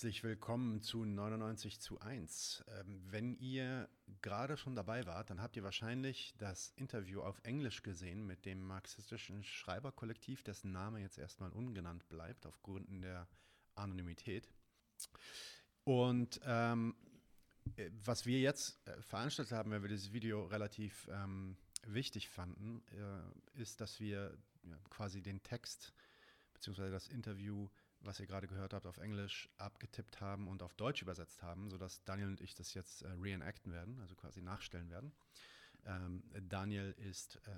Herzlich willkommen zu 99 zu 1. Ähm, wenn ihr gerade schon dabei wart, dann habt ihr wahrscheinlich das Interview auf Englisch gesehen mit dem marxistischen Schreiberkollektiv, dessen Name jetzt erstmal ungenannt bleibt, aufgrund der Anonymität. Und ähm, äh, was wir jetzt äh, veranstaltet haben, weil wir dieses Video relativ ähm, wichtig fanden, äh, ist, dass wir ja, quasi den Text bzw. das Interview was ihr gerade gehört habt, auf Englisch abgetippt haben und auf Deutsch übersetzt haben, sodass Daniel und ich das jetzt äh, reenacten werden, also quasi nachstellen werden. Ähm, Daniel ist äh,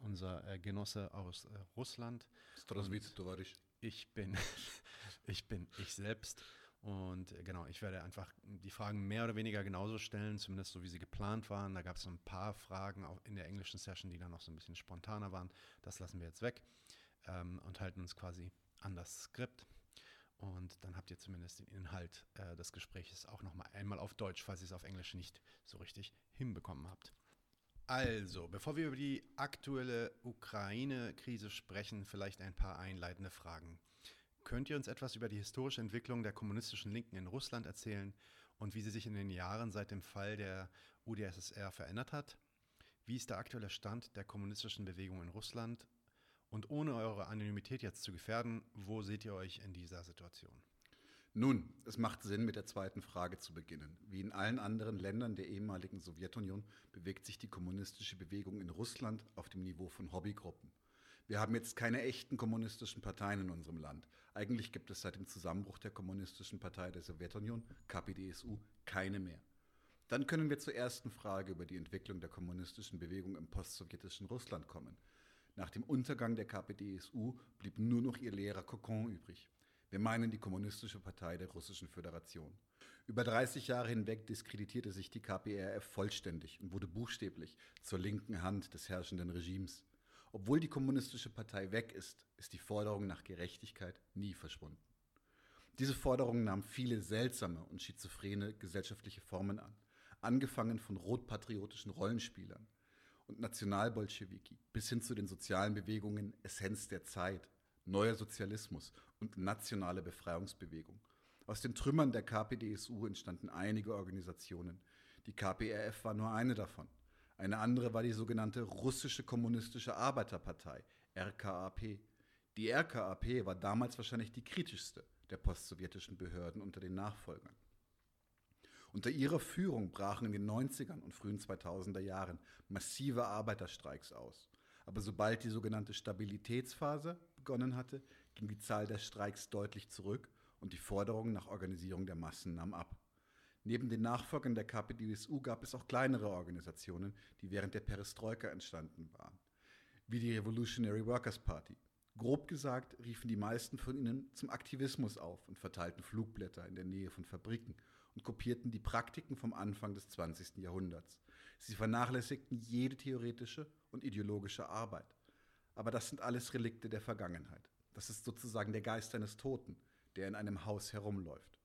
unser äh, Genosse aus äh, Russland. Ich bin, ich bin ich selbst. Und äh, genau, ich werde einfach die Fragen mehr oder weniger genauso stellen, zumindest so wie sie geplant waren. Da gab es so ein paar Fragen auch in der englischen Session, die dann noch so ein bisschen spontaner waren. Das lassen wir jetzt weg ähm, und halten uns quasi an das Skript. Und dann habt ihr zumindest den Inhalt äh, des Gesprächs auch nochmal einmal auf Deutsch, falls ihr es auf Englisch nicht so richtig hinbekommen habt. Also, bevor wir über die aktuelle Ukraine-Krise sprechen, vielleicht ein paar einleitende Fragen. Könnt ihr uns etwas über die historische Entwicklung der kommunistischen Linken in Russland erzählen und wie sie sich in den Jahren seit dem Fall der UdSSR verändert hat? Wie ist der aktuelle Stand der kommunistischen Bewegung in Russland und ohne eure Anonymität jetzt zu gefährden, wo seht ihr euch in dieser Situation? Nun, es macht Sinn, mit der zweiten Frage zu beginnen. Wie in allen anderen Ländern der ehemaligen Sowjetunion bewegt sich die kommunistische Bewegung in Russland auf dem Niveau von Hobbygruppen. Wir haben jetzt keine echten kommunistischen Parteien in unserem Land. Eigentlich gibt es seit dem Zusammenbruch der kommunistischen Partei der Sowjetunion, KPDSU, keine mehr. Dann können wir zur ersten Frage über die Entwicklung der kommunistischen Bewegung im postsowjetischen Russland kommen. Nach dem Untergang der KPDSU blieb nur noch ihr leerer Kokon übrig. Wir meinen die Kommunistische Partei der Russischen Föderation. Über 30 Jahre hinweg diskreditierte sich die KPRF vollständig und wurde buchstäblich zur linken Hand des herrschenden Regimes. Obwohl die Kommunistische Partei weg ist, ist die Forderung nach Gerechtigkeit nie verschwunden. Diese Forderung nahm viele seltsame und schizophrene gesellschaftliche Formen an, angefangen von rotpatriotischen Rollenspielern, und Nationalbolschewiki bis hin zu den sozialen Bewegungen Essenz der Zeit, Neuer Sozialismus und nationale Befreiungsbewegung. Aus den Trümmern der KPDSU entstanden einige Organisationen. Die KPRF war nur eine davon. Eine andere war die sogenannte Russische Kommunistische Arbeiterpartei, RKAP. Die RKAP war damals wahrscheinlich die kritischste der postsowjetischen Behörden unter den Nachfolgern. Unter ihrer Führung brachen in den 90ern und frühen 2000er Jahren massive Arbeiterstreiks aus. Aber sobald die sogenannte Stabilitätsphase begonnen hatte, ging die Zahl der Streiks deutlich zurück und die Forderung nach Organisierung der Massen nahm ab. Neben den Nachfolgern der KPDSU gab es auch kleinere Organisationen, die während der Perestroika entstanden waren, wie die Revolutionary Workers Party. Grob gesagt riefen die meisten von ihnen zum Aktivismus auf und verteilten Flugblätter in der Nähe von Fabriken und kopierten die Praktiken vom Anfang des 20. Jahrhunderts. Sie vernachlässigten jede theoretische und ideologische Arbeit. Aber das sind alles Relikte der Vergangenheit. Das ist sozusagen der Geist eines Toten, der in einem Haus herumläuft.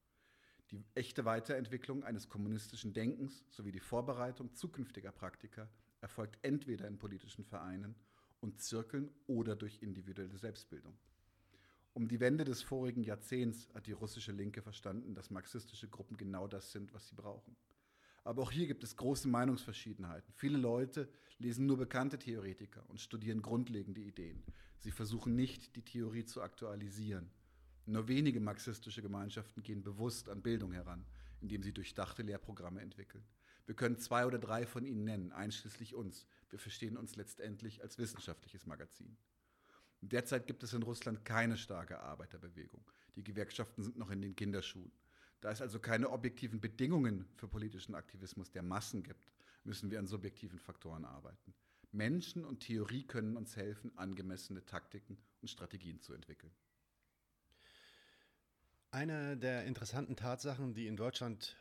Die echte Weiterentwicklung eines kommunistischen Denkens sowie die Vorbereitung zukünftiger Praktika erfolgt entweder in politischen Vereinen und Zirkeln oder durch individuelle Selbstbildung. Um die Wende des vorigen Jahrzehnts hat die russische Linke verstanden, dass marxistische Gruppen genau das sind, was sie brauchen. Aber auch hier gibt es große Meinungsverschiedenheiten. Viele Leute lesen nur bekannte Theoretiker und studieren grundlegende Ideen. Sie versuchen nicht, die Theorie zu aktualisieren. Nur wenige marxistische Gemeinschaften gehen bewusst an Bildung heran, indem sie durchdachte Lehrprogramme entwickeln. Wir können zwei oder drei von ihnen nennen, einschließlich uns. Wir verstehen uns letztendlich als wissenschaftliches Magazin. Derzeit gibt es in Russland keine starke Arbeiterbewegung. Die Gewerkschaften sind noch in den Kinderschuhen. Da es also keine objektiven Bedingungen für politischen Aktivismus der Massen gibt, müssen wir an subjektiven Faktoren arbeiten. Menschen und Theorie können uns helfen, angemessene Taktiken und Strategien zu entwickeln. Eine der interessanten Tatsachen, die in Deutschland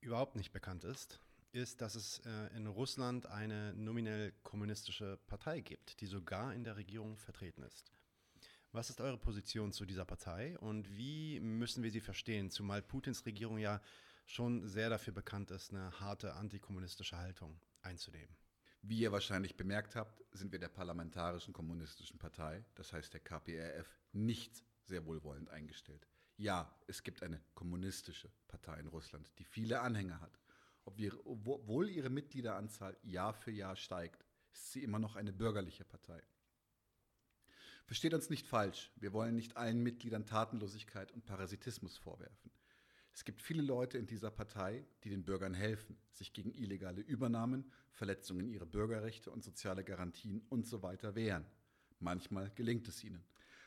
überhaupt nicht bekannt ist, ist, dass es äh, in Russland eine nominell kommunistische Partei gibt, die sogar in der Regierung vertreten ist. Was ist eure Position zu dieser Partei und wie müssen wir sie verstehen, zumal Putins Regierung ja schon sehr dafür bekannt ist, eine harte antikommunistische Haltung einzunehmen? Wie ihr wahrscheinlich bemerkt habt, sind wir der Parlamentarischen Kommunistischen Partei, das heißt der KPRF, nicht sehr wohlwollend eingestellt. Ja, es gibt eine kommunistische Partei in Russland, die viele Anhänger hat. Obwohl ihre Mitgliederanzahl Jahr für Jahr steigt, ist sie immer noch eine bürgerliche Partei. Versteht uns nicht falsch, wir wollen nicht allen Mitgliedern Tatenlosigkeit und Parasitismus vorwerfen. Es gibt viele Leute in dieser Partei, die den Bürgern helfen, sich gegen illegale Übernahmen, Verletzungen ihrer Bürgerrechte und soziale Garantien usw. So wehren. Manchmal gelingt es ihnen.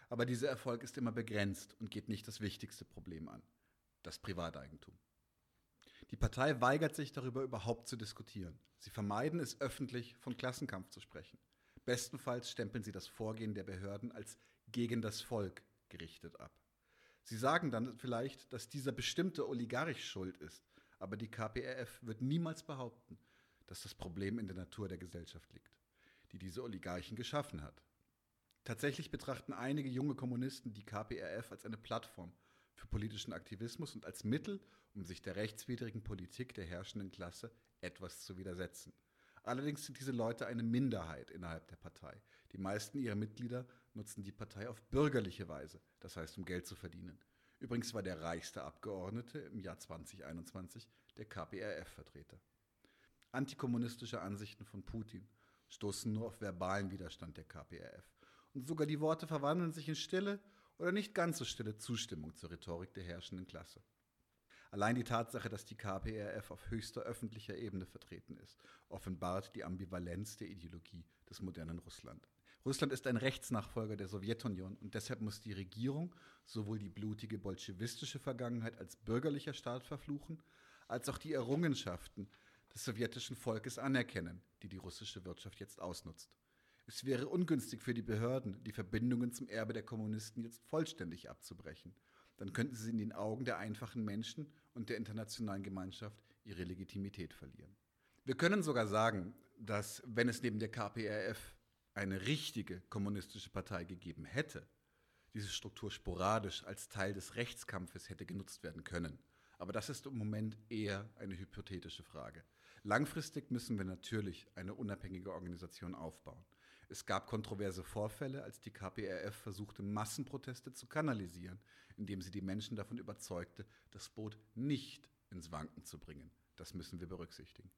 Aber dieser Erfolg ist immer begrenzt und geht nicht das wichtigste Problem an, das Privateigentum. Die Partei weigert sich darüber überhaupt zu diskutieren. Sie vermeiden es öffentlich von Klassenkampf zu sprechen. Bestenfalls stempeln sie das Vorgehen der Behörden als gegen das Volk gerichtet ab. Sie sagen dann vielleicht, dass dieser bestimmte Oligarch schuld ist, aber die KPRF wird niemals behaupten, dass das Problem in der Natur der Gesellschaft liegt, die diese Oligarchen geschaffen hat. Tatsächlich betrachten einige junge Kommunisten die KPRF als eine Plattform für politischen Aktivismus und als Mittel, um sich der rechtswidrigen Politik der herrschenden Klasse etwas zu widersetzen. Allerdings sind diese Leute eine Minderheit innerhalb der Partei. Die meisten ihrer Mitglieder nutzen die Partei auf bürgerliche Weise, das heißt um Geld zu verdienen. Übrigens war der reichste Abgeordnete im Jahr 2021 der KPRF-Vertreter. Antikommunistische Ansichten von Putin stoßen nur auf verbalen Widerstand der KPRF. Und sogar die Worte verwandeln sich in stille oder nicht ganz so stille Zustimmung zur Rhetorik der herrschenden Klasse. Allein die Tatsache, dass die KPRF auf höchster öffentlicher Ebene vertreten ist, offenbart die Ambivalenz der Ideologie des modernen Russland. Russland ist ein Rechtsnachfolger der Sowjetunion und deshalb muss die Regierung sowohl die blutige bolschewistische Vergangenheit als bürgerlicher Staat verfluchen, als auch die Errungenschaften des sowjetischen Volkes anerkennen, die die russische Wirtschaft jetzt ausnutzt. Es wäre ungünstig für die Behörden, die Verbindungen zum Erbe der Kommunisten jetzt vollständig abzubrechen. Dann könnten sie in den Augen der einfachen Menschen und der internationalen Gemeinschaft ihre Legitimität verlieren. Wir können sogar sagen, dass wenn es neben der KPRF eine richtige kommunistische Partei gegeben hätte, diese Struktur sporadisch als Teil des Rechtskampfes hätte genutzt werden können. Aber das ist im Moment eher eine hypothetische Frage. Langfristig müssen wir natürlich eine unabhängige Organisation aufbauen. Es gab kontroverse Vorfälle, als die KPRF versuchte, Massenproteste zu kanalisieren, indem sie die Menschen davon überzeugte, das Boot nicht ins Wanken zu bringen. Das müssen wir berücksichtigen.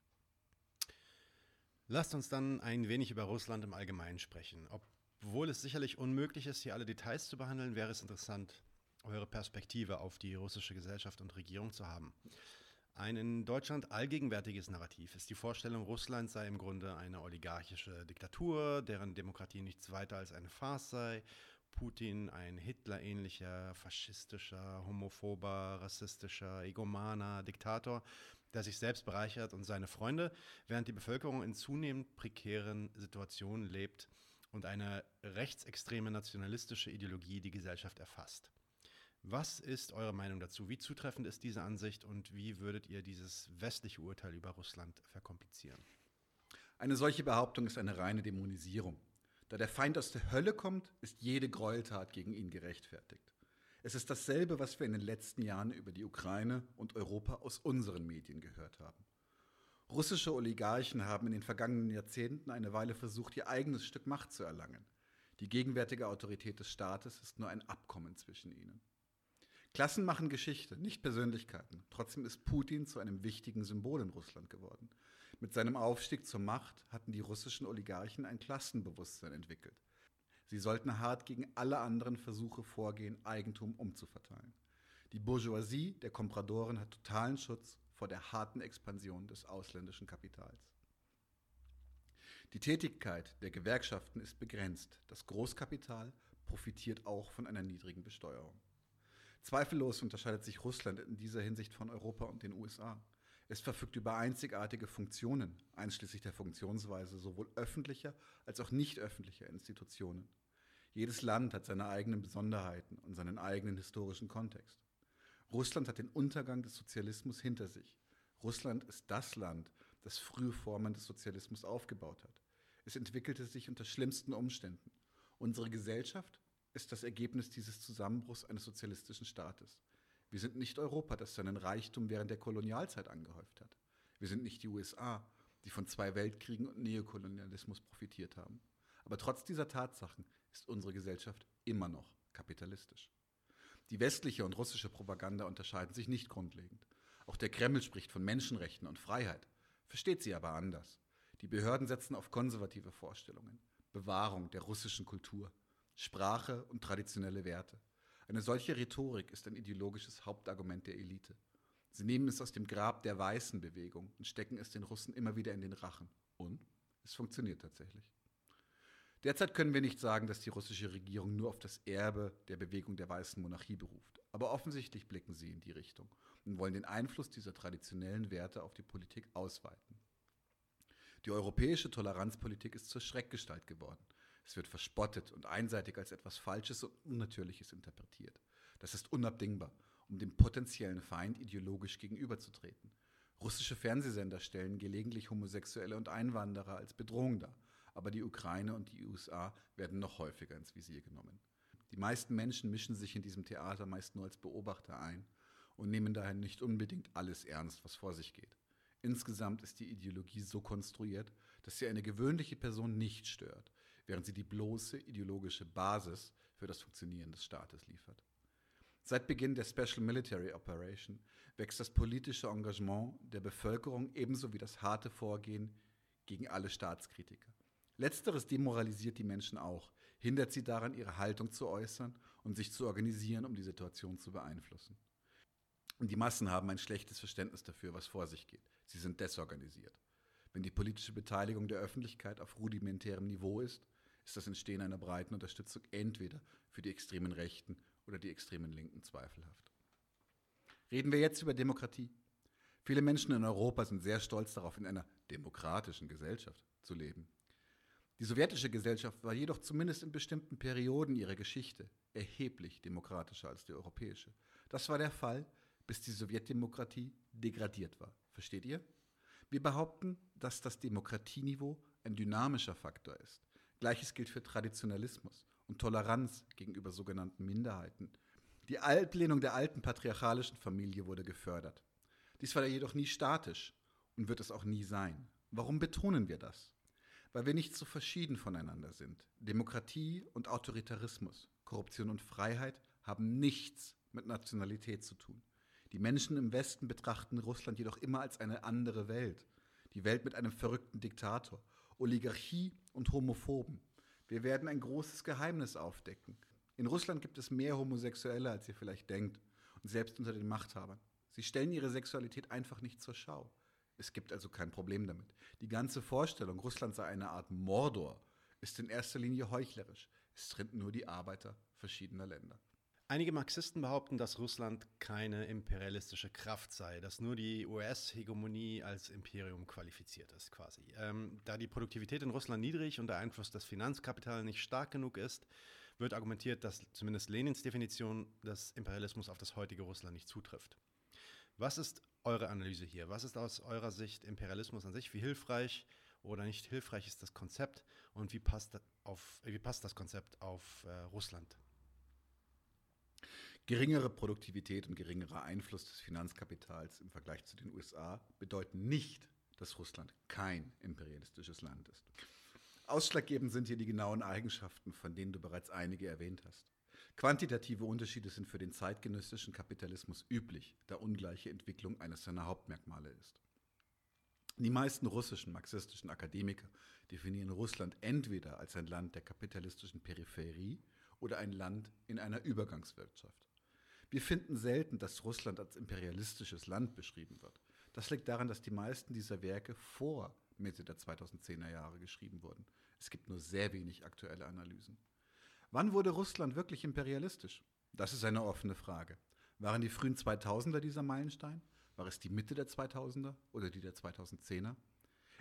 Lasst uns dann ein wenig über Russland im Allgemeinen sprechen. Obwohl es sicherlich unmöglich ist, hier alle Details zu behandeln, wäre es interessant, eure Perspektive auf die russische Gesellschaft und Regierung zu haben. Ein in Deutschland allgegenwärtiges Narrativ ist die Vorstellung, Russland sei im Grunde eine oligarchische Diktatur, deren Demokratie nichts weiter als eine Farce sei. Putin ein Hitler-ähnlicher, faschistischer, homophober, rassistischer, egomaner Diktator, der sich selbst bereichert und seine Freunde, während die Bevölkerung in zunehmend prekären Situationen lebt und eine rechtsextreme nationalistische Ideologie die Gesellschaft erfasst. Was ist eure Meinung dazu? Wie zutreffend ist diese Ansicht und wie würdet ihr dieses westliche Urteil über Russland verkomplizieren? Eine solche Behauptung ist eine reine Dämonisierung. Da der Feind aus der Hölle kommt, ist jede Gräueltat gegen ihn gerechtfertigt. Es ist dasselbe, was wir in den letzten Jahren über die Ukraine und Europa aus unseren Medien gehört haben. Russische Oligarchen haben in den vergangenen Jahrzehnten eine Weile versucht, ihr eigenes Stück Macht zu erlangen. Die gegenwärtige Autorität des Staates ist nur ein Abkommen zwischen ihnen. Klassen machen Geschichte, nicht Persönlichkeiten. Trotzdem ist Putin zu einem wichtigen Symbol in Russland geworden. Mit seinem Aufstieg zur Macht hatten die russischen Oligarchen ein Klassenbewusstsein entwickelt. Sie sollten hart gegen alle anderen Versuche vorgehen, Eigentum umzuverteilen. Die Bourgeoisie der Kompradoren hat totalen Schutz vor der harten Expansion des ausländischen Kapitals. Die Tätigkeit der Gewerkschaften ist begrenzt. Das Großkapital profitiert auch von einer niedrigen Besteuerung. Zweifellos unterscheidet sich Russland in dieser Hinsicht von Europa und den USA. Es verfügt über einzigartige Funktionen, einschließlich der Funktionsweise sowohl öffentlicher als auch nicht öffentlicher Institutionen. Jedes Land hat seine eigenen Besonderheiten und seinen eigenen historischen Kontext. Russland hat den Untergang des Sozialismus hinter sich. Russland ist das Land, das frühe Formen des Sozialismus aufgebaut hat. Es entwickelte sich unter schlimmsten Umständen. Unsere Gesellschaft ist das Ergebnis dieses Zusammenbruchs eines sozialistischen Staates. Wir sind nicht Europa, das seinen Reichtum während der Kolonialzeit angehäuft hat. Wir sind nicht die USA, die von zwei Weltkriegen und Neokolonialismus profitiert haben. Aber trotz dieser Tatsachen ist unsere Gesellschaft immer noch kapitalistisch. Die westliche und russische Propaganda unterscheiden sich nicht grundlegend. Auch der Kreml spricht von Menschenrechten und Freiheit, versteht sie aber anders. Die Behörden setzen auf konservative Vorstellungen, Bewahrung der russischen Kultur, Sprache und traditionelle Werte. Eine solche Rhetorik ist ein ideologisches Hauptargument der Elite. Sie nehmen es aus dem Grab der weißen Bewegung und stecken es den Russen immer wieder in den Rachen. Und es funktioniert tatsächlich. Derzeit können wir nicht sagen, dass die russische Regierung nur auf das Erbe der Bewegung der weißen Monarchie beruft. Aber offensichtlich blicken sie in die Richtung und wollen den Einfluss dieser traditionellen Werte auf die Politik ausweiten. Die europäische Toleranzpolitik ist zur Schreckgestalt geworden. Es wird verspottet und einseitig als etwas Falsches und Unnatürliches interpretiert. Das ist unabdingbar, um dem potenziellen Feind ideologisch gegenüberzutreten. Russische Fernsehsender stellen gelegentlich Homosexuelle und Einwanderer als Bedrohung dar, aber die Ukraine und die USA werden noch häufiger ins Visier genommen. Die meisten Menschen mischen sich in diesem Theater meist nur als Beobachter ein und nehmen daher nicht unbedingt alles ernst, was vor sich geht. Insgesamt ist die Ideologie so konstruiert, dass sie eine gewöhnliche Person nicht stört, während sie die bloße ideologische Basis für das Funktionieren des Staates liefert. Seit Beginn der Special Military Operation wächst das politische Engagement der Bevölkerung ebenso wie das harte Vorgehen gegen alle Staatskritiker. Letzteres demoralisiert die Menschen auch, hindert sie daran, ihre Haltung zu äußern und sich zu organisieren, um die Situation zu beeinflussen. Und die Massen haben ein schlechtes Verständnis dafür, was vor sich geht. Sie sind desorganisiert. Wenn die politische Beteiligung der Öffentlichkeit auf rudimentärem Niveau ist, ist das Entstehen einer breiten Unterstützung entweder für die extremen Rechten oder die extremen Linken zweifelhaft. Reden wir jetzt über Demokratie. Viele Menschen in Europa sind sehr stolz darauf, in einer demokratischen Gesellschaft zu leben. Die sowjetische Gesellschaft war jedoch zumindest in bestimmten Perioden ihrer Geschichte erheblich demokratischer als die europäische. Das war der Fall, bis die Sowjetdemokratie degradiert war. Versteht ihr? Wir behaupten, dass das Demokratieniveau ein dynamischer Faktor ist. Gleiches gilt für Traditionalismus und Toleranz gegenüber sogenannten Minderheiten. Die Ablehnung der alten patriarchalischen Familie wurde gefördert. Dies war jedoch nie statisch und wird es auch nie sein. Warum betonen wir das? Weil wir nicht so verschieden voneinander sind. Demokratie und Autoritarismus, Korruption und Freiheit haben nichts mit Nationalität zu tun. Die Menschen im Westen betrachten Russland jedoch immer als eine andere Welt. Die Welt mit einem verrückten Diktator, Oligarchie und Homophoben. Wir werden ein großes Geheimnis aufdecken. In Russland gibt es mehr Homosexuelle, als ihr vielleicht denkt, und selbst unter den Machthabern. Sie stellen ihre Sexualität einfach nicht zur Schau. Es gibt also kein Problem damit. Die ganze Vorstellung, Russland sei eine Art Mordor, ist in erster Linie heuchlerisch. Es trennt nur die Arbeiter verschiedener Länder. Einige Marxisten behaupten, dass Russland keine imperialistische Kraft sei, dass nur die US-Hegemonie als Imperium qualifiziert ist, quasi. Ähm, da die Produktivität in Russland niedrig und der Einfluss des Finanzkapitals nicht stark genug ist, wird argumentiert, dass zumindest Lenins Definition des Imperialismus auf das heutige Russland nicht zutrifft. Was ist eure Analyse hier? Was ist aus eurer Sicht Imperialismus an sich? Wie hilfreich oder nicht hilfreich ist das Konzept und wie passt, auf, wie passt das Konzept auf äh, Russland? Geringere Produktivität und geringerer Einfluss des Finanzkapitals im Vergleich zu den USA bedeuten nicht, dass Russland kein imperialistisches Land ist. Ausschlaggebend sind hier die genauen Eigenschaften, von denen du bereits einige erwähnt hast. Quantitative Unterschiede sind für den zeitgenössischen Kapitalismus üblich, da ungleiche Entwicklung eines seiner Hauptmerkmale ist. Die meisten russischen marxistischen Akademiker definieren Russland entweder als ein Land der kapitalistischen Peripherie oder ein Land in einer Übergangswirtschaft. Wir finden selten, dass Russland als imperialistisches Land beschrieben wird. Das liegt daran, dass die meisten dieser Werke vor Mitte der 2010er Jahre geschrieben wurden. Es gibt nur sehr wenig aktuelle Analysen. Wann wurde Russland wirklich imperialistisch? Das ist eine offene Frage. Waren die frühen 2000er dieser Meilenstein? War es die Mitte der 2000er oder die der 2010er?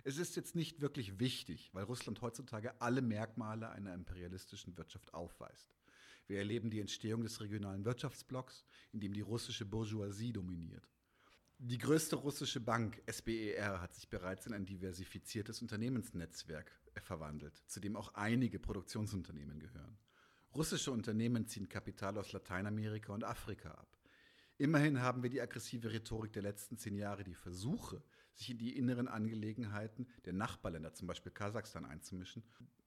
Es ist jetzt nicht wirklich wichtig, weil Russland heutzutage alle Merkmale einer imperialistischen Wirtschaft aufweist. Wir erleben die Entstehung des regionalen Wirtschaftsblocks, in dem die russische Bourgeoisie dominiert. Die größte russische Bank, SBER, hat sich bereits in ein diversifiziertes Unternehmensnetzwerk verwandelt, zu dem auch einige Produktionsunternehmen gehören. Russische Unternehmen ziehen Kapital aus Lateinamerika und Afrika ab. Immerhin haben wir die aggressive Rhetorik der letzten zehn Jahre, die Versuche, sich in die inneren Angelegenheiten der Nachbarländer, zum Beispiel Kasachstan, einzumischen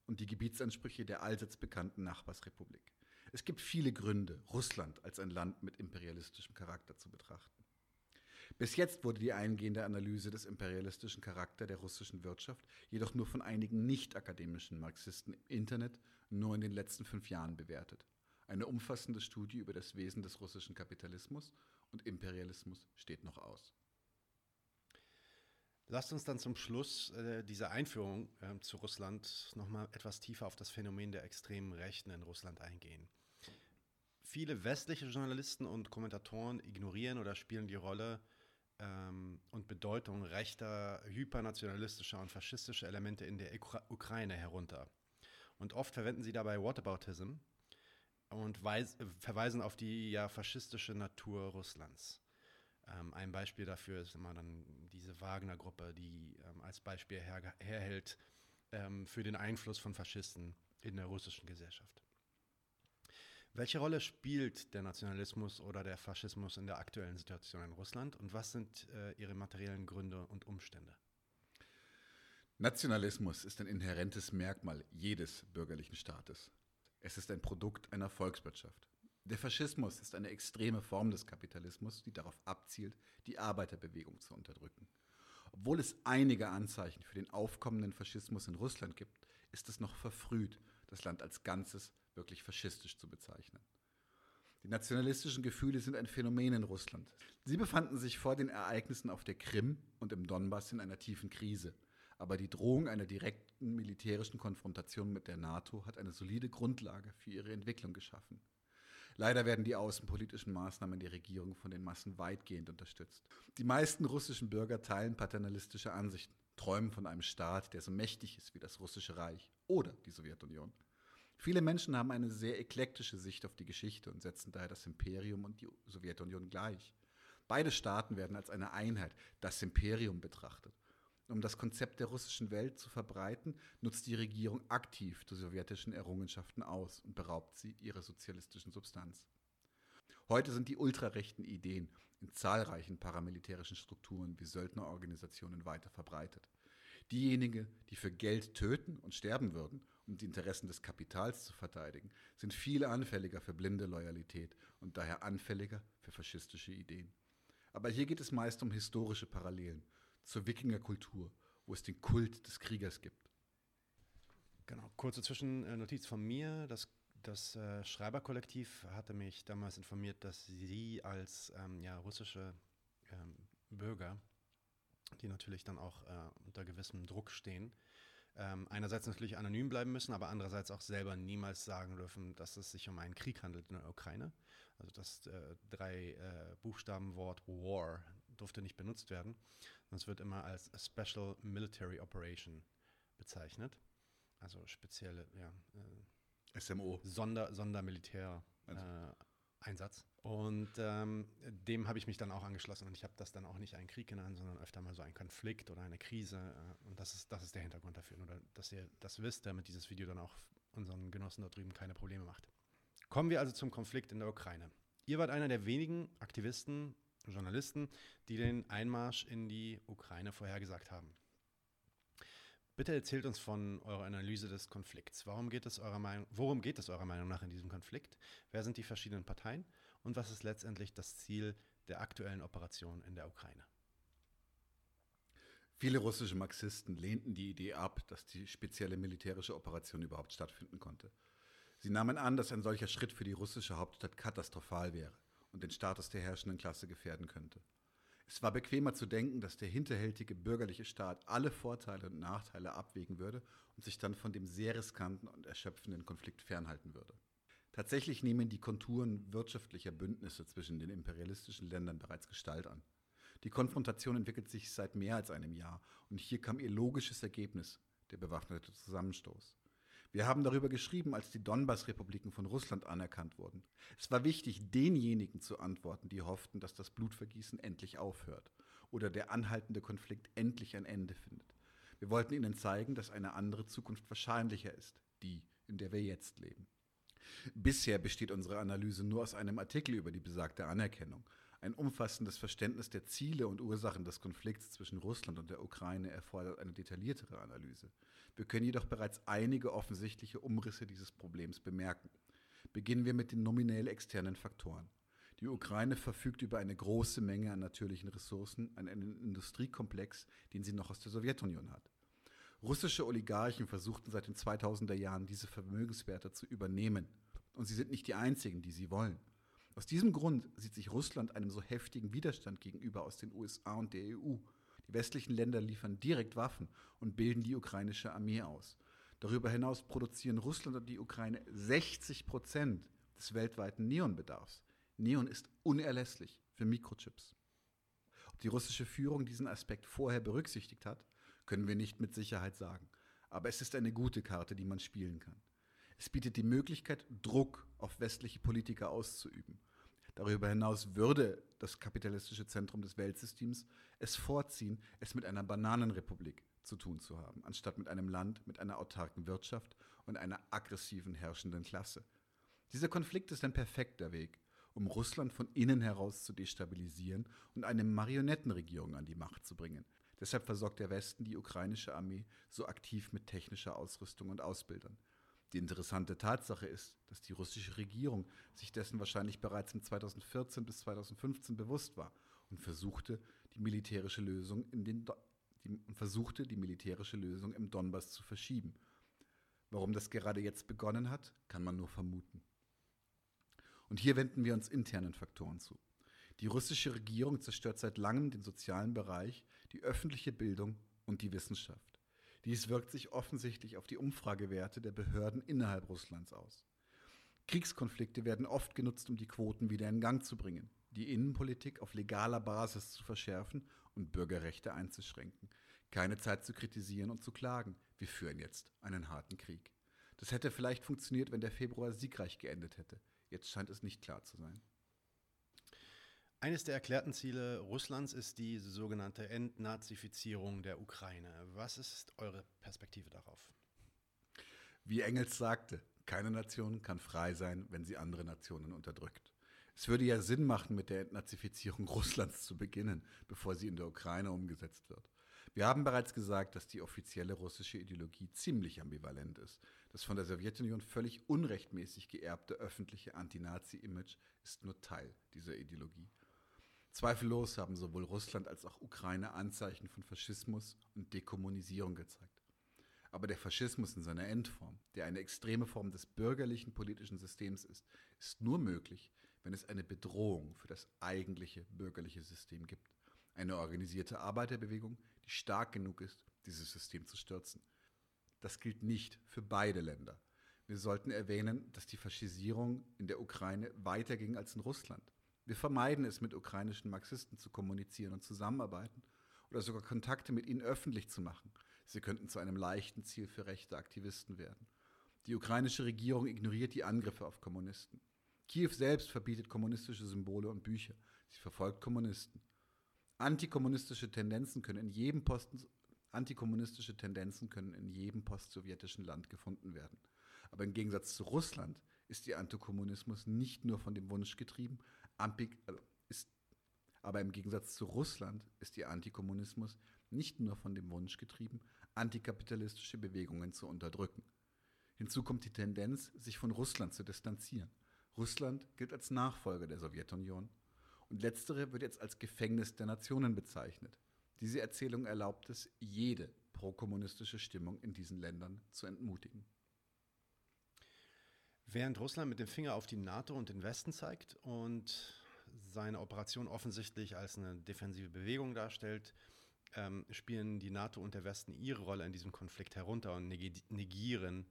und die Gebietsansprüche der allseits bekannten Nachbarsrepublik. Es gibt viele Gründe, Russland als ein Land mit imperialistischem Charakter zu betrachten. Bis jetzt wurde die eingehende Analyse des imperialistischen Charakters der russischen Wirtschaft jedoch nur von einigen nicht-akademischen Marxisten im Internet nur in den letzten fünf Jahren bewertet. Eine umfassende Studie über das Wesen des russischen Kapitalismus und Imperialismus steht noch aus. Lasst uns dann zum Schluss äh, dieser Einführung äh, zu Russland nochmal etwas tiefer auf das Phänomen der extremen Rechten in Russland eingehen. Viele westliche Journalisten und Kommentatoren ignorieren oder spielen die Rolle ähm, und Bedeutung rechter, hypernationalistischer und faschistischer Elemente in der Ukra Ukraine herunter. Und oft verwenden sie dabei Whataboutism und verweisen auf die ja faschistische Natur Russlands. Ähm, ein Beispiel dafür ist immer dann diese Wagner-Gruppe, die ähm, als Beispiel her herhält ähm, für den Einfluss von Faschisten in der russischen Gesellschaft. Welche Rolle spielt der Nationalismus oder der Faschismus in der aktuellen Situation in Russland und was sind äh, ihre materiellen Gründe und Umstände? Nationalismus ist ein inhärentes Merkmal jedes bürgerlichen Staates. Es ist ein Produkt einer Volkswirtschaft. Der Faschismus ist eine extreme Form des Kapitalismus, die darauf abzielt, die Arbeiterbewegung zu unterdrücken. Obwohl es einige Anzeichen für den aufkommenden Faschismus in Russland gibt, ist es noch verfrüht, das Land als Ganzes wirklich faschistisch zu bezeichnen. Die nationalistischen Gefühle sind ein Phänomen in Russland. Sie befanden sich vor den Ereignissen auf der Krim und im Donbass in einer tiefen Krise. Aber die Drohung einer direkten militärischen Konfrontation mit der NATO hat eine solide Grundlage für ihre Entwicklung geschaffen. Leider werden die außenpolitischen Maßnahmen der Regierung von den Massen weitgehend unterstützt. Die meisten russischen Bürger teilen paternalistische Ansichten, träumen von einem Staat, der so mächtig ist wie das russische Reich oder die Sowjetunion. Viele Menschen haben eine sehr eklektische Sicht auf die Geschichte und setzen daher das Imperium und die Sowjetunion gleich. Beide Staaten werden als eine Einheit, das Imperium, betrachtet. Um das Konzept der russischen Welt zu verbreiten, nutzt die Regierung aktiv die sowjetischen Errungenschaften aus und beraubt sie ihrer sozialistischen Substanz. Heute sind die ultrarechten Ideen in zahlreichen paramilitärischen Strukturen wie Söldnerorganisationen weiter verbreitet. Diejenigen, die für Geld töten und sterben würden, um die Interessen des Kapitals zu verteidigen, sind viel anfälliger für blinde Loyalität und daher anfälliger für faschistische Ideen. Aber hier geht es meist um historische Parallelen zur Wikingerkultur, wo es den Kult des Kriegers gibt. Genau, kurze Zwischennotiz von mir. Das, das äh, Schreiberkollektiv hatte mich damals informiert, dass sie als ähm, ja, russische ähm, Bürger, die natürlich dann auch äh, unter gewissem Druck stehen, ähm, einerseits natürlich anonym bleiben müssen, aber andererseits auch selber niemals sagen dürfen, dass es sich um einen Krieg handelt in der Ukraine. Also das äh, drei äh, Buchstabenwort War durfte nicht benutzt werden. Das wird immer als Special Military Operation bezeichnet. Also spezielle ja, äh, SMO. Sonder, Sondermilitär. Also. Einsatz. Und ähm, dem habe ich mich dann auch angeschlossen und ich habe das dann auch nicht einen Krieg genannt, sondern öfter mal so einen Konflikt oder eine Krise. Äh, und das ist, das ist der Hintergrund dafür. Nur, dass ihr das wisst, damit dieses Video dann auch unseren Genossen da drüben keine Probleme macht. Kommen wir also zum Konflikt in der Ukraine. Ihr wart einer der wenigen Aktivisten, Journalisten, die den Einmarsch in die Ukraine vorhergesagt haben. Bitte erzählt uns von eurer Analyse des Konflikts. Warum geht es eurer Meinung, worum geht es eurer Meinung nach in diesem Konflikt? Wer sind die verschiedenen Parteien? Und was ist letztendlich das Ziel der aktuellen Operation in der Ukraine? Viele russische Marxisten lehnten die Idee ab, dass die spezielle militärische Operation überhaupt stattfinden konnte. Sie nahmen an, dass ein solcher Schritt für die russische Hauptstadt katastrophal wäre und den Status der herrschenden Klasse gefährden könnte. Es war bequemer zu denken, dass der hinterhältige bürgerliche Staat alle Vorteile und Nachteile abwägen würde und sich dann von dem sehr riskanten und erschöpfenden Konflikt fernhalten würde. Tatsächlich nehmen die Konturen wirtschaftlicher Bündnisse zwischen den imperialistischen Ländern bereits Gestalt an. Die Konfrontation entwickelt sich seit mehr als einem Jahr und hier kam ihr logisches Ergebnis, der bewaffnete Zusammenstoß. Wir haben darüber geschrieben, als die Donbass-Republiken von Russland anerkannt wurden. Es war wichtig, denjenigen zu antworten, die hofften, dass das Blutvergießen endlich aufhört oder der anhaltende Konflikt endlich ein Ende findet. Wir wollten ihnen zeigen, dass eine andere Zukunft wahrscheinlicher ist, die, in der wir jetzt leben. Bisher besteht unsere Analyse nur aus einem Artikel über die besagte Anerkennung. Ein umfassendes Verständnis der Ziele und Ursachen des Konflikts zwischen Russland und der Ukraine erfordert eine detailliertere Analyse. Wir können jedoch bereits einige offensichtliche Umrisse dieses Problems bemerken. Beginnen wir mit den nominell externen Faktoren. Die Ukraine verfügt über eine große Menge an natürlichen Ressourcen, einen Industriekomplex, den sie noch aus der Sowjetunion hat. Russische Oligarchen versuchten seit den 2000er Jahren diese Vermögenswerte zu übernehmen. Und sie sind nicht die einzigen, die sie wollen. Aus diesem Grund sieht sich Russland einem so heftigen Widerstand gegenüber aus den USA und der EU. Die westlichen Länder liefern direkt Waffen und bilden die ukrainische Armee aus. Darüber hinaus produzieren Russland und die Ukraine 60 Prozent des weltweiten Neonbedarfs. Neon ist unerlässlich für Mikrochips. Ob die russische Führung diesen Aspekt vorher berücksichtigt hat, können wir nicht mit Sicherheit sagen. Aber es ist eine gute Karte, die man spielen kann. Es bietet die Möglichkeit, Druck auf westliche Politiker auszuüben. Darüber hinaus würde das kapitalistische Zentrum des Weltsystems es vorziehen, es mit einer Bananenrepublik zu tun zu haben, anstatt mit einem Land mit einer autarken Wirtschaft und einer aggressiven herrschenden Klasse. Dieser Konflikt ist ein perfekter Weg, um Russland von innen heraus zu destabilisieren und eine Marionettenregierung an die Macht zu bringen. Deshalb versorgt der Westen die ukrainische Armee so aktiv mit technischer Ausrüstung und Ausbildern. Die interessante Tatsache ist, dass die russische Regierung sich dessen wahrscheinlich bereits im 2014 bis 2015 bewusst war und versuchte, die militärische Lösung in den die, versuchte, die militärische Lösung im Donbass zu verschieben. Warum das gerade jetzt begonnen hat, kann man nur vermuten. Und hier wenden wir uns internen Faktoren zu. Die russische Regierung zerstört seit langem den sozialen Bereich, die öffentliche Bildung und die Wissenschaft. Dies wirkt sich offensichtlich auf die Umfragewerte der Behörden innerhalb Russlands aus. Kriegskonflikte werden oft genutzt, um die Quoten wieder in Gang zu bringen, die Innenpolitik auf legaler Basis zu verschärfen und Bürgerrechte einzuschränken. Keine Zeit zu kritisieren und zu klagen. Wir führen jetzt einen harten Krieg. Das hätte vielleicht funktioniert, wenn der Februar siegreich geendet hätte. Jetzt scheint es nicht klar zu sein. Eines der erklärten Ziele Russlands ist die sogenannte Entnazifizierung der Ukraine. Was ist eure Perspektive darauf? Wie Engels sagte, keine Nation kann frei sein, wenn sie andere Nationen unterdrückt. Es würde ja Sinn machen, mit der Entnazifizierung Russlands zu beginnen, bevor sie in der Ukraine umgesetzt wird. Wir haben bereits gesagt, dass die offizielle russische Ideologie ziemlich ambivalent ist. Das von der Sowjetunion völlig unrechtmäßig geerbte öffentliche Anti-Nazi-Image ist nur Teil dieser Ideologie. Zweifellos haben sowohl Russland als auch Ukraine Anzeichen von Faschismus und Dekommunisierung gezeigt. Aber der Faschismus in seiner Endform, der eine extreme Form des bürgerlichen politischen Systems ist, ist nur möglich, wenn es eine Bedrohung für das eigentliche bürgerliche System gibt. Eine organisierte Arbeiterbewegung, die stark genug ist, dieses System zu stürzen. Das gilt nicht für beide Länder. Wir sollten erwähnen, dass die Faschisierung in der Ukraine weiter ging als in Russland. Wir vermeiden es, mit ukrainischen Marxisten zu kommunizieren und zusammenarbeiten oder sogar Kontakte mit ihnen öffentlich zu machen. Sie könnten zu einem leichten Ziel für rechte Aktivisten werden. Die ukrainische Regierung ignoriert die Angriffe auf Kommunisten. Kiew selbst verbietet kommunistische Symbole und Bücher. Sie verfolgt Kommunisten. Antikommunistische Tendenzen können in jedem Posten, antikommunistische Tendenzen können in jedem postsowjetischen Land gefunden werden. Aber im Gegensatz zu Russland ist der Antikommunismus nicht nur von dem Wunsch getrieben, also ist, aber im Gegensatz zu Russland ist der Antikommunismus nicht nur von dem Wunsch getrieben, antikapitalistische Bewegungen zu unterdrücken. Hinzu kommt die Tendenz, sich von Russland zu distanzieren. Russland gilt als Nachfolger der Sowjetunion und letztere wird jetzt als Gefängnis der Nationen bezeichnet. Diese Erzählung erlaubt es, jede prokommunistische Stimmung in diesen Ländern zu entmutigen. Während Russland mit dem Finger auf die NATO und den Westen zeigt und seine Operation offensichtlich als eine defensive Bewegung darstellt, ähm, spielen die NATO und der Westen ihre Rolle in diesem Konflikt herunter und negieren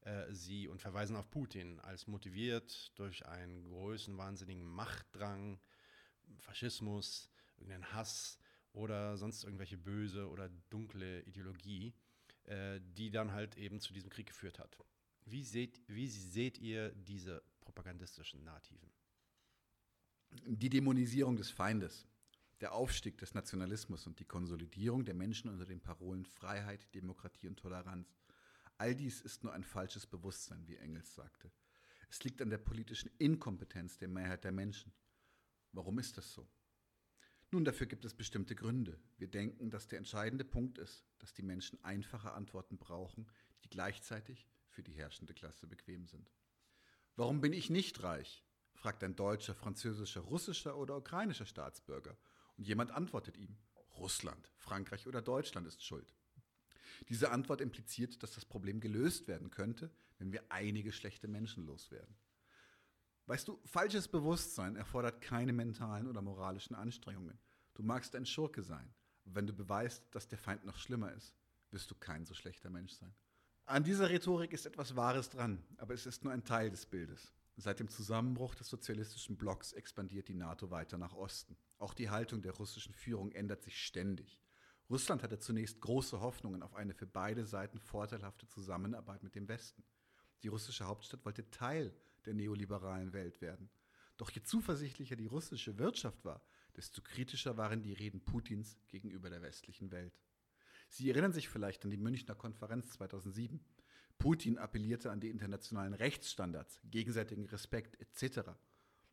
äh, sie und verweisen auf Putin als motiviert durch einen größenwahnsinnigen Machtdrang, Faschismus, irgendeinen Hass oder sonst irgendwelche böse oder dunkle Ideologie, äh, die dann halt eben zu diesem Krieg geführt hat. Wie seht, wie seht ihr diese propagandistischen Narrativen? Die Dämonisierung des Feindes, der Aufstieg des Nationalismus und die Konsolidierung der Menschen unter den Parolen Freiheit, Demokratie und Toleranz. All dies ist nur ein falsches Bewusstsein, wie Engels sagte. Es liegt an der politischen Inkompetenz der Mehrheit der Menschen. Warum ist das so? Nun, dafür gibt es bestimmte Gründe. Wir denken, dass der entscheidende Punkt ist, dass die Menschen einfache Antworten brauchen, die gleichzeitig für die herrschende Klasse bequem sind. Warum bin ich nicht reich? fragt ein deutscher, französischer, russischer oder ukrainischer Staatsbürger. Und jemand antwortet ihm, Russland, Frankreich oder Deutschland ist schuld. Diese Antwort impliziert, dass das Problem gelöst werden könnte, wenn wir einige schlechte Menschen loswerden. Weißt du, falsches Bewusstsein erfordert keine mentalen oder moralischen Anstrengungen. Du magst ein Schurke sein, aber wenn du beweist, dass der Feind noch schlimmer ist, wirst du kein so schlechter Mensch sein. An dieser Rhetorik ist etwas Wahres dran, aber es ist nur ein Teil des Bildes. Seit dem Zusammenbruch des sozialistischen Blocks expandiert die NATO weiter nach Osten. Auch die Haltung der russischen Führung ändert sich ständig. Russland hatte zunächst große Hoffnungen auf eine für beide Seiten vorteilhafte Zusammenarbeit mit dem Westen. Die russische Hauptstadt wollte Teil der neoliberalen Welt werden. Doch je zuversichtlicher die russische Wirtschaft war, desto kritischer waren die Reden Putins gegenüber der westlichen Welt. Sie erinnern sich vielleicht an die Münchner Konferenz 2007. Putin appellierte an die internationalen Rechtsstandards, gegenseitigen Respekt etc.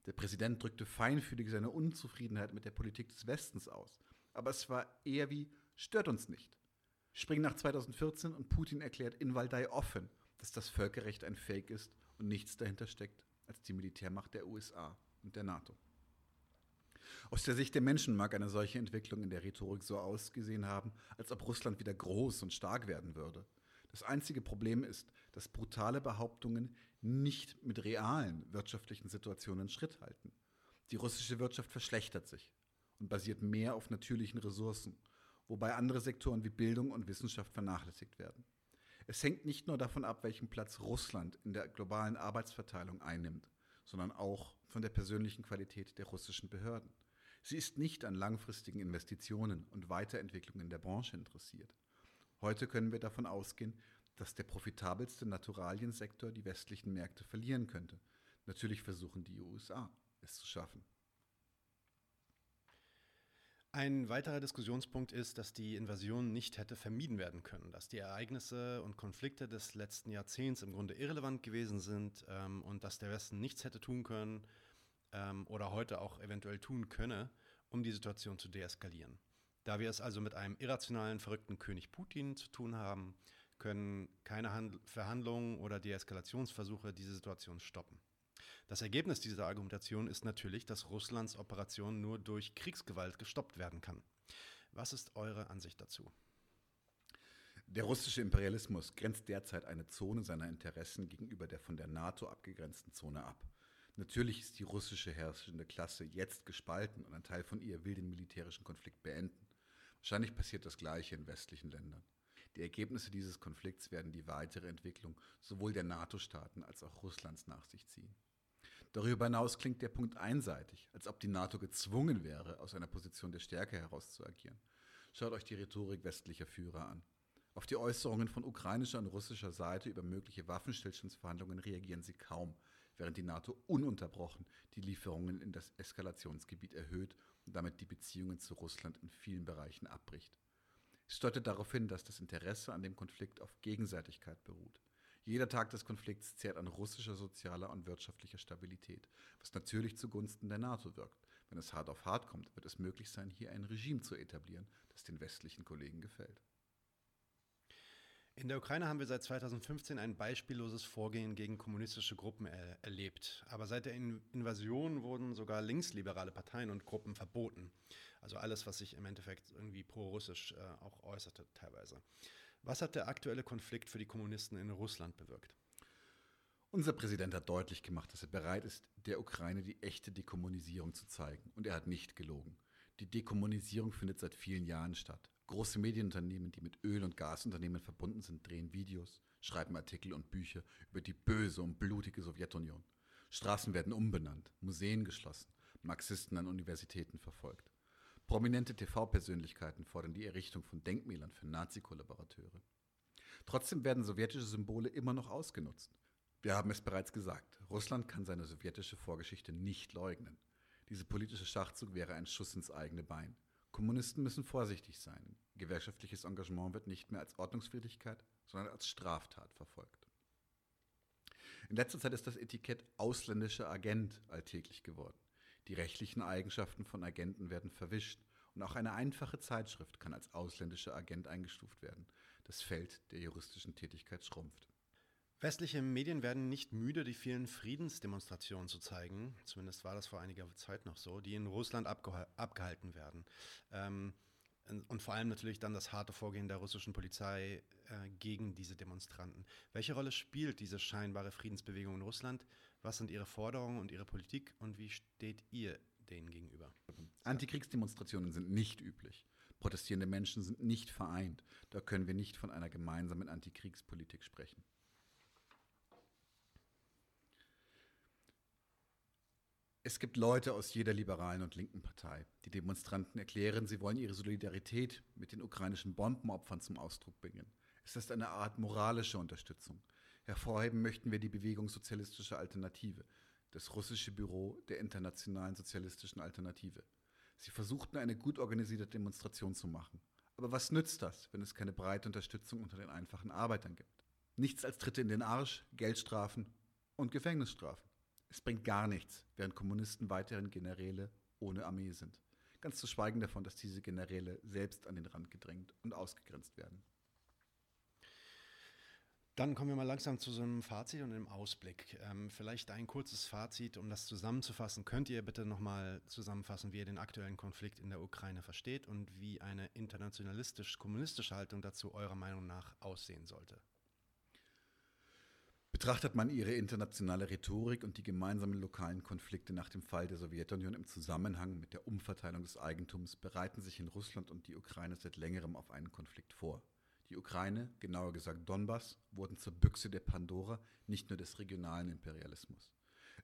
Der Präsident drückte feinfühlig seine Unzufriedenheit mit der Politik des Westens aus. Aber es war eher wie stört uns nicht. Springen nach 2014 und Putin erklärt in Waldai offen, dass das Völkerrecht ein Fake ist und nichts dahinter steckt als die Militärmacht der USA und der NATO. Aus der Sicht der Menschen mag eine solche Entwicklung in der Rhetorik so ausgesehen haben, als ob Russland wieder groß und stark werden würde. Das einzige Problem ist, dass brutale Behauptungen nicht mit realen wirtschaftlichen Situationen Schritt halten. Die russische Wirtschaft verschlechtert sich und basiert mehr auf natürlichen Ressourcen, wobei andere Sektoren wie Bildung und Wissenschaft vernachlässigt werden. Es hängt nicht nur davon ab, welchen Platz Russland in der globalen Arbeitsverteilung einnimmt, sondern auch von der persönlichen Qualität der russischen Behörden. Sie ist nicht an langfristigen Investitionen und Weiterentwicklungen der Branche interessiert. Heute können wir davon ausgehen, dass der profitabelste Naturaliensektor die westlichen Märkte verlieren könnte. Natürlich versuchen die USA es zu schaffen. Ein weiterer Diskussionspunkt ist, dass die Invasion nicht hätte vermieden werden können, dass die Ereignisse und Konflikte des letzten Jahrzehnts im Grunde irrelevant gewesen sind ähm, und dass der Westen nichts hätte tun können ähm, oder heute auch eventuell tun könne, um die Situation zu deeskalieren. Da wir es also mit einem irrationalen, verrückten König Putin zu tun haben, können keine Hand Verhandlungen oder Deeskalationsversuche diese Situation stoppen. Das Ergebnis dieser Argumentation ist natürlich, dass Russlands Operation nur durch Kriegsgewalt gestoppt werden kann. Was ist eure Ansicht dazu? Der russische Imperialismus grenzt derzeit eine Zone seiner Interessen gegenüber der von der NATO abgegrenzten Zone ab. Natürlich ist die russische herrschende Klasse jetzt gespalten und ein Teil von ihr will den militärischen Konflikt beenden. Wahrscheinlich passiert das Gleiche in westlichen Ländern. Die Ergebnisse dieses Konflikts werden die weitere Entwicklung sowohl der NATO-Staaten als auch Russlands nach sich ziehen. Darüber hinaus klingt der Punkt einseitig, als ob die NATO gezwungen wäre, aus einer Position der Stärke heraus zu agieren. Schaut euch die Rhetorik westlicher Führer an. Auf die Äußerungen von ukrainischer und russischer Seite über mögliche Waffenstillstandsverhandlungen reagieren sie kaum, während die NATO ununterbrochen die Lieferungen in das Eskalationsgebiet erhöht und damit die Beziehungen zu Russland in vielen Bereichen abbricht. Es deutet darauf hin, dass das Interesse an dem Konflikt auf Gegenseitigkeit beruht. Jeder Tag des Konflikts zehrt an russischer sozialer und wirtschaftlicher Stabilität, was natürlich zugunsten der NATO wirkt. Wenn es hart auf hart kommt, wird es möglich sein, hier ein Regime zu etablieren, das den westlichen Kollegen gefällt. In der Ukraine haben wir seit 2015 ein beispielloses Vorgehen gegen kommunistische Gruppen er erlebt. Aber seit der In Invasion wurden sogar linksliberale Parteien und Gruppen verboten. Also alles, was sich im Endeffekt irgendwie pro-russisch äh, auch äußerte teilweise. Was hat der aktuelle Konflikt für die Kommunisten in Russland bewirkt? Unser Präsident hat deutlich gemacht, dass er bereit ist, der Ukraine die echte Dekommunisierung zu zeigen. Und er hat nicht gelogen. Die Dekommunisierung findet seit vielen Jahren statt. Große Medienunternehmen, die mit Öl- und Gasunternehmen verbunden sind, drehen Videos, schreiben Artikel und Bücher über die böse und blutige Sowjetunion. Straßen werden umbenannt, Museen geschlossen, Marxisten an Universitäten verfolgt. Prominente TV-Persönlichkeiten fordern die Errichtung von Denkmälern für Nazi-Kollaborateure. Trotzdem werden sowjetische Symbole immer noch ausgenutzt. Wir haben es bereits gesagt, Russland kann seine sowjetische Vorgeschichte nicht leugnen. Dieser politische Schachzug wäre ein Schuss ins eigene Bein. Kommunisten müssen vorsichtig sein. Gewerkschaftliches Engagement wird nicht mehr als Ordnungswidrigkeit, sondern als Straftat verfolgt. In letzter Zeit ist das Etikett ausländischer Agent alltäglich geworden. Die rechtlichen Eigenschaften von Agenten werden verwischt und auch eine einfache Zeitschrift kann als ausländischer Agent eingestuft werden. Das Feld der juristischen Tätigkeit schrumpft. Westliche Medien werden nicht müde, die vielen Friedensdemonstrationen zu zeigen. Zumindest war das vor einiger Zeit noch so, die in Russland abgeh abgehalten werden. Ähm, und vor allem natürlich dann das harte Vorgehen der russischen Polizei äh, gegen diese Demonstranten. Welche Rolle spielt diese scheinbare Friedensbewegung in Russland? Was sind ihre Forderungen und ihre Politik und wie steht ihr denen gegenüber? Antikriegsdemonstrationen sind nicht üblich. Protestierende Menschen sind nicht vereint. Da können wir nicht von einer gemeinsamen Antikriegspolitik sprechen. Es gibt Leute aus jeder liberalen und linken Partei. Die Demonstranten erklären, sie wollen ihre Solidarität mit den ukrainischen Bombenopfern zum Ausdruck bringen. Es ist eine Art moralische Unterstützung. Hervorheben möchten wir die Bewegung Sozialistische Alternative, das russische Büro der Internationalen Sozialistischen Alternative. Sie versuchten eine gut organisierte Demonstration zu machen. Aber was nützt das, wenn es keine breite Unterstützung unter den einfachen Arbeitern gibt? Nichts als Tritte in den Arsch, Geldstrafen und Gefängnisstrafen. Es bringt gar nichts, während Kommunisten weiterhin Generäle ohne Armee sind. Ganz zu schweigen davon, dass diese Generäle selbst an den Rand gedrängt und ausgegrenzt werden. Dann kommen wir mal langsam zu so einem Fazit und einem Ausblick. Ähm, vielleicht ein kurzes Fazit, um das zusammenzufassen. Könnt ihr bitte nochmal zusammenfassen, wie ihr den aktuellen Konflikt in der Ukraine versteht und wie eine internationalistisch-kommunistische Haltung dazu eurer Meinung nach aussehen sollte? Betrachtet man ihre internationale Rhetorik und die gemeinsamen lokalen Konflikte nach dem Fall der Sowjetunion im Zusammenhang mit der Umverteilung des Eigentums, bereiten sich in Russland und die Ukraine seit längerem auf einen Konflikt vor. Die Ukraine, genauer gesagt Donbass, wurden zur Büchse der Pandora nicht nur des regionalen Imperialismus.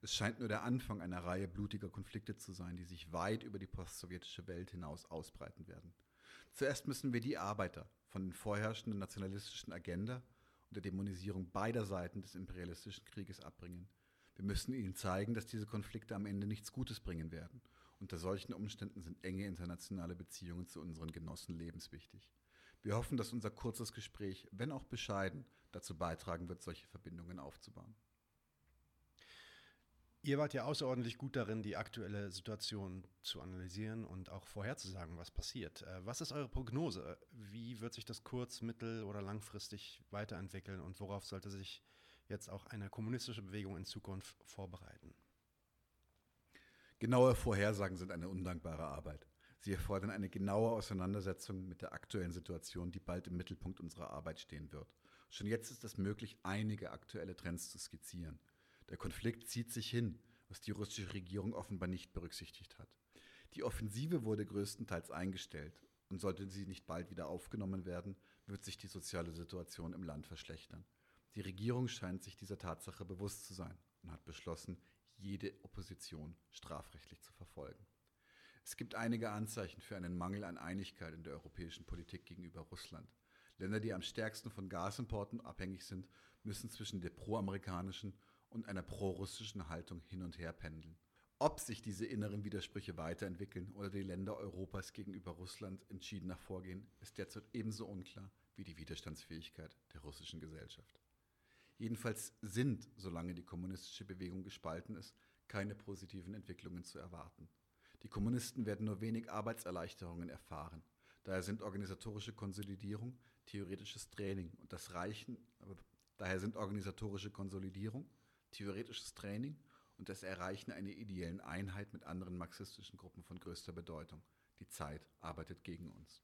Es scheint nur der Anfang einer Reihe blutiger Konflikte zu sein, die sich weit über die postsowjetische Welt hinaus ausbreiten werden. Zuerst müssen wir die Arbeiter von den vorherrschenden nationalistischen Agenda und der Dämonisierung beider Seiten des imperialistischen Krieges abbringen. Wir müssen ihnen zeigen, dass diese Konflikte am Ende nichts Gutes bringen werden. Unter solchen Umständen sind enge internationale Beziehungen zu unseren Genossen lebenswichtig. Wir hoffen, dass unser kurzes Gespräch, wenn auch bescheiden, dazu beitragen wird, solche Verbindungen aufzubauen. Ihr wart ja außerordentlich gut darin, die aktuelle Situation zu analysieren und auch vorherzusagen, was passiert. Äh, was ist eure Prognose? Wie wird sich das kurz-, mittel- oder langfristig weiterentwickeln und worauf sollte sich jetzt auch eine kommunistische Bewegung in Zukunft vorbereiten? Genaue Vorhersagen sind eine undankbare Arbeit. Sie erfordern eine genaue Auseinandersetzung mit der aktuellen Situation, die bald im Mittelpunkt unserer Arbeit stehen wird. Schon jetzt ist es möglich, einige aktuelle Trends zu skizzieren. Der Konflikt zieht sich hin, was die russische Regierung offenbar nicht berücksichtigt hat. Die Offensive wurde größtenteils eingestellt und sollte sie nicht bald wieder aufgenommen werden, wird sich die soziale Situation im Land verschlechtern. Die Regierung scheint sich dieser Tatsache bewusst zu sein und hat beschlossen, jede Opposition strafrechtlich zu verfolgen. Es gibt einige Anzeichen für einen Mangel an Einigkeit in der europäischen Politik gegenüber Russland. Länder, die am stärksten von Gasimporten abhängig sind, müssen zwischen der proamerikanischen und einer prorussischen Haltung hin und her pendeln. Ob sich diese inneren Widersprüche weiterentwickeln oder die Länder Europas gegenüber Russland entschiedener vorgehen, ist derzeit ebenso unklar wie die Widerstandsfähigkeit der russischen Gesellschaft. Jedenfalls sind, solange die kommunistische Bewegung gespalten ist, keine positiven Entwicklungen zu erwarten. Die Kommunisten werden nur wenig Arbeitserleichterungen erfahren. Daher sind organisatorische Konsolidierung, theoretisches Training und das Reichen, daher sind organisatorische Konsolidierung theoretisches Training und das Erreichen einer ideellen Einheit mit anderen marxistischen Gruppen von größter Bedeutung. Die Zeit arbeitet gegen uns.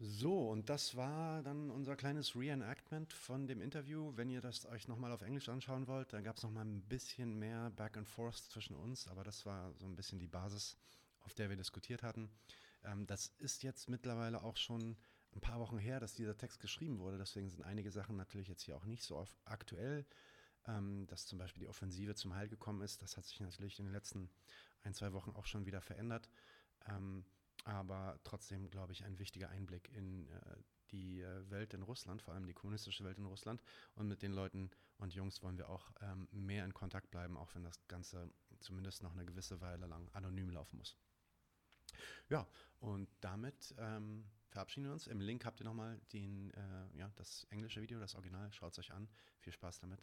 So, und das war dann unser kleines Reenactment von dem Interview. Wenn ihr das euch nochmal auf Englisch anschauen wollt, da gab es nochmal ein bisschen mehr Back and Forth zwischen uns, aber das war so ein bisschen die Basis, auf der wir diskutiert hatten. Ähm, das ist jetzt mittlerweile auch schon ein paar Wochen her, dass dieser Text geschrieben wurde, deswegen sind einige Sachen natürlich jetzt hier auch nicht so aktuell ähm, dass zum Beispiel die Offensive zum Heil gekommen ist. Das hat sich natürlich in den letzten ein, zwei Wochen auch schon wieder verändert. Ähm, aber trotzdem, glaube ich, ein wichtiger Einblick in äh, die äh, Welt in Russland, vor allem die kommunistische Welt in Russland. Und mit den Leuten und Jungs wollen wir auch ähm, mehr in Kontakt bleiben, auch wenn das Ganze zumindest noch eine gewisse Weile lang anonym laufen muss. Ja, und damit ähm, verabschieden wir uns. Im Link habt ihr nochmal den, äh, ja, das englische Video, das Original. Schaut es euch an. Viel Spaß damit